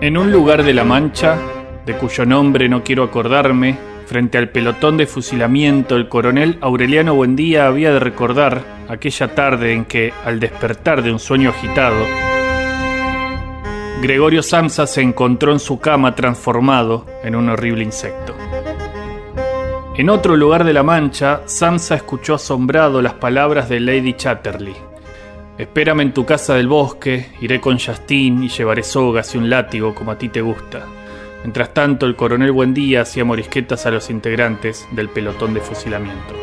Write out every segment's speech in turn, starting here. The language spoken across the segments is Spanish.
En un lugar de la Mancha, de cuyo nombre no quiero acordarme, frente al pelotón de fusilamiento, el coronel Aureliano Buendía había de recordar aquella tarde en que, al despertar de un sueño agitado, Gregorio Samsa se encontró en su cama transformado en un horrible insecto. En otro lugar de la Mancha, Samsa escuchó asombrado las palabras de Lady Chatterley. Espérame en tu casa del bosque, iré con Justin y llevaré sogas y un látigo como a ti te gusta. Mientras tanto, el coronel Buendía hacía morisquetas a los integrantes del pelotón de fusilamiento.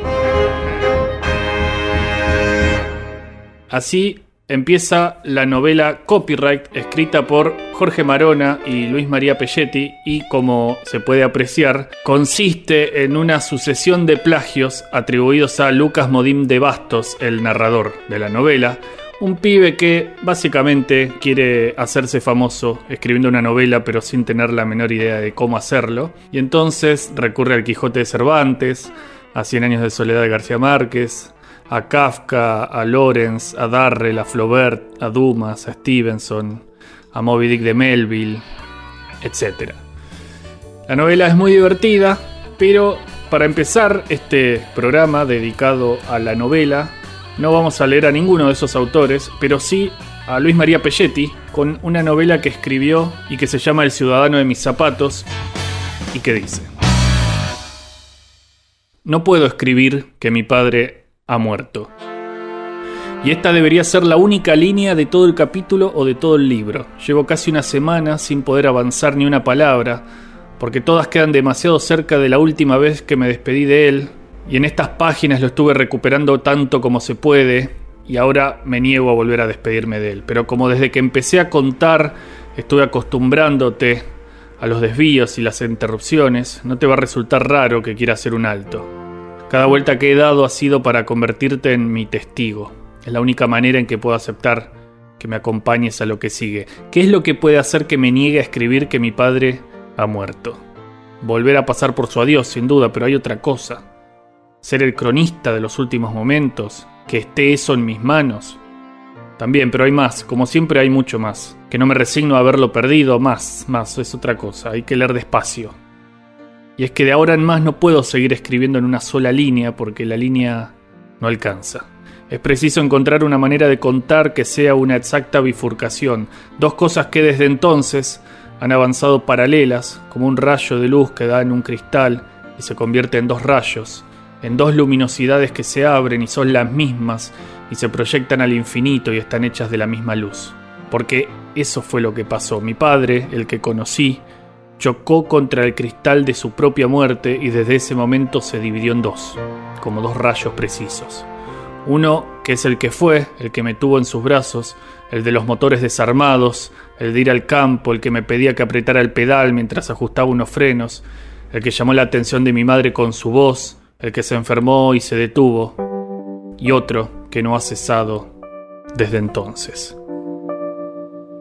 Así empieza la novela Copyright, escrita por Jorge Marona y Luis María Pelletti, y como se puede apreciar, consiste en una sucesión de plagios atribuidos a Lucas Modim de Bastos, el narrador de la novela, un pibe que básicamente quiere hacerse famoso escribiendo una novela pero sin tener la menor idea de cómo hacerlo, y entonces recurre al Quijote de Cervantes, a Cien años de soledad de García Márquez, a Kafka, a Lawrence, a Darrell, a Flaubert, a Dumas, a Stevenson, a Moby Dick de Melville, etc. La novela es muy divertida, pero para empezar este programa dedicado a la novela, no vamos a leer a ninguno de esos autores, pero sí a Luis María Pelletti con una novela que escribió y que se llama El ciudadano de mis zapatos y que dice, No puedo escribir que mi padre ha muerto. Y esta debería ser la única línea de todo el capítulo o de todo el libro. Llevo casi una semana sin poder avanzar ni una palabra, porque todas quedan demasiado cerca de la última vez que me despedí de él, y en estas páginas lo estuve recuperando tanto como se puede, y ahora me niego a volver a despedirme de él. Pero como desde que empecé a contar estuve acostumbrándote a los desvíos y las interrupciones, no te va a resultar raro que quiera hacer un alto. Cada vuelta que he dado ha sido para convertirte en mi testigo. Es la única manera en que puedo aceptar que me acompañes a lo que sigue. ¿Qué es lo que puede hacer que me niegue a escribir que mi padre ha muerto? Volver a pasar por su adiós, sin duda, pero hay otra cosa. Ser el cronista de los últimos momentos, que esté eso en mis manos. También, pero hay más, como siempre hay mucho más. Que no me resigno a haberlo perdido, más, más, es otra cosa, hay que leer despacio. Y es que de ahora en más no puedo seguir escribiendo en una sola línea porque la línea no alcanza. Es preciso encontrar una manera de contar que sea una exacta bifurcación, dos cosas que desde entonces han avanzado paralelas, como un rayo de luz que da en un cristal y se convierte en dos rayos, en dos luminosidades que se abren y son las mismas y se proyectan al infinito y están hechas de la misma luz. Porque eso fue lo que pasó. Mi padre, el que conocí, chocó contra el cristal de su propia muerte y desde ese momento se dividió en dos, como dos rayos precisos. Uno que es el que fue, el que me tuvo en sus brazos, el de los motores desarmados, el de ir al campo, el que me pedía que apretara el pedal mientras ajustaba unos frenos, el que llamó la atención de mi madre con su voz, el que se enfermó y se detuvo, y otro que no ha cesado desde entonces.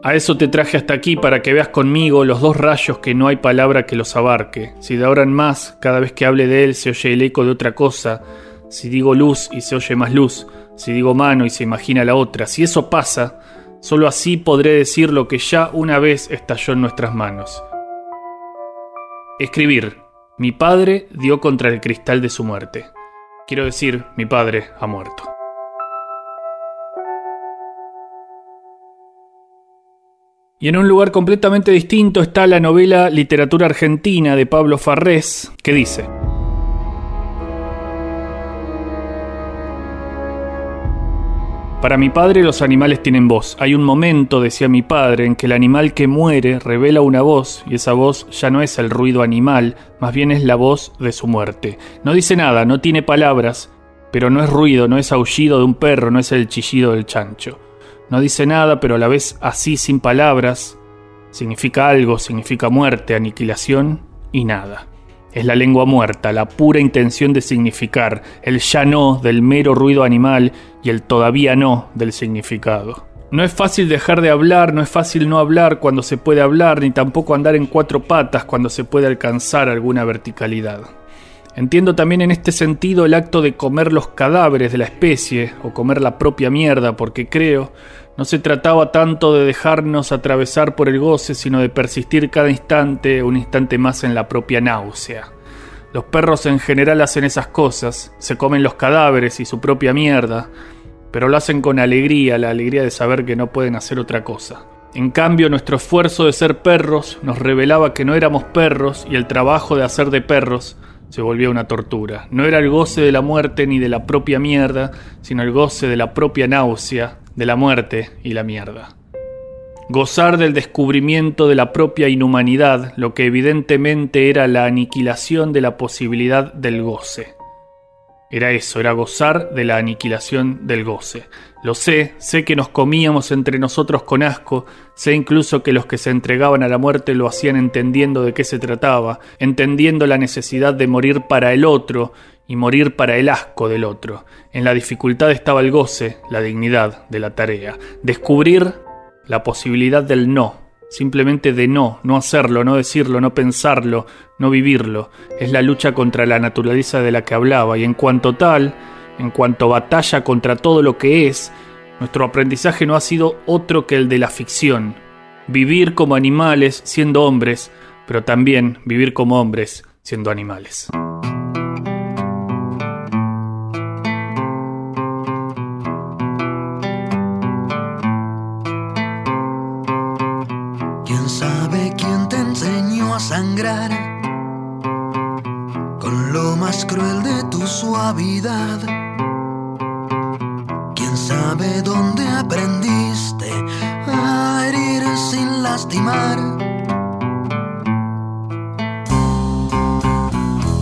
A eso te traje hasta aquí para que veas conmigo los dos rayos que no hay palabra que los abarque. Si de ahora en más, cada vez que hable de él se oye el eco de otra cosa, si digo luz y se oye más luz, si digo mano y se imagina la otra, si eso pasa, solo así podré decir lo que ya una vez estalló en nuestras manos. Escribir. Mi padre dio contra el cristal de su muerte. Quiero decir, mi padre ha muerto. Y en un lugar completamente distinto está la novela Literatura Argentina de Pablo Farrés, que dice, Para mi padre los animales tienen voz. Hay un momento, decía mi padre, en que el animal que muere revela una voz y esa voz ya no es el ruido animal, más bien es la voz de su muerte. No dice nada, no tiene palabras, pero no es ruido, no es aullido de un perro, no es el chillido del chancho. No dice nada, pero a la vez así sin palabras. Significa algo, significa muerte, aniquilación y nada. Es la lengua muerta, la pura intención de significar, el ya no del mero ruido animal y el todavía no del significado. No es fácil dejar de hablar, no es fácil no hablar cuando se puede hablar, ni tampoco andar en cuatro patas cuando se puede alcanzar alguna verticalidad. Entiendo también en este sentido el acto de comer los cadáveres de la especie o comer la propia mierda porque creo No se trataba tanto de dejarnos atravesar por el goce, sino de persistir cada instante, un instante más en la propia náusea. Los perros en general hacen esas cosas, se comen los cadáveres y su propia mierda, pero lo hacen con alegría, la alegría de saber que no pueden hacer otra cosa. En cambio, nuestro esfuerzo de ser perros nos revelaba que no éramos perros y el trabajo de hacer de perros se volvía una tortura. No era el goce de la muerte ni de la propia mierda, sino el goce de la propia náusea, de la muerte y la mierda. Gozar del descubrimiento de la propia inhumanidad, lo que evidentemente era la aniquilación de la posibilidad del goce. Era eso, era gozar de la aniquilación del goce. Lo sé, sé que nos comíamos entre nosotros con asco, sé incluso que los que se entregaban a la muerte lo hacían entendiendo de qué se trataba, entendiendo la necesidad de morir para el otro y morir para el asco del otro. En la dificultad estaba el goce, la dignidad de la tarea. Descubrir la posibilidad del no, simplemente de no, no hacerlo, no decirlo, no pensarlo, no vivirlo. Es la lucha contra la naturaleza de la que hablaba y en cuanto tal, en cuanto batalla contra todo lo que es, nuestro aprendizaje no ha sido otro que el de la ficción. Vivir como animales siendo hombres, pero también vivir como hombres siendo animales.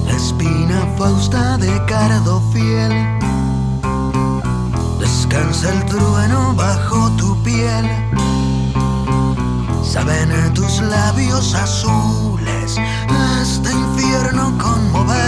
La espina fausta de cardo fiel. Descansa el trueno bajo tu piel. Saben tus labios azules. Este infierno conmover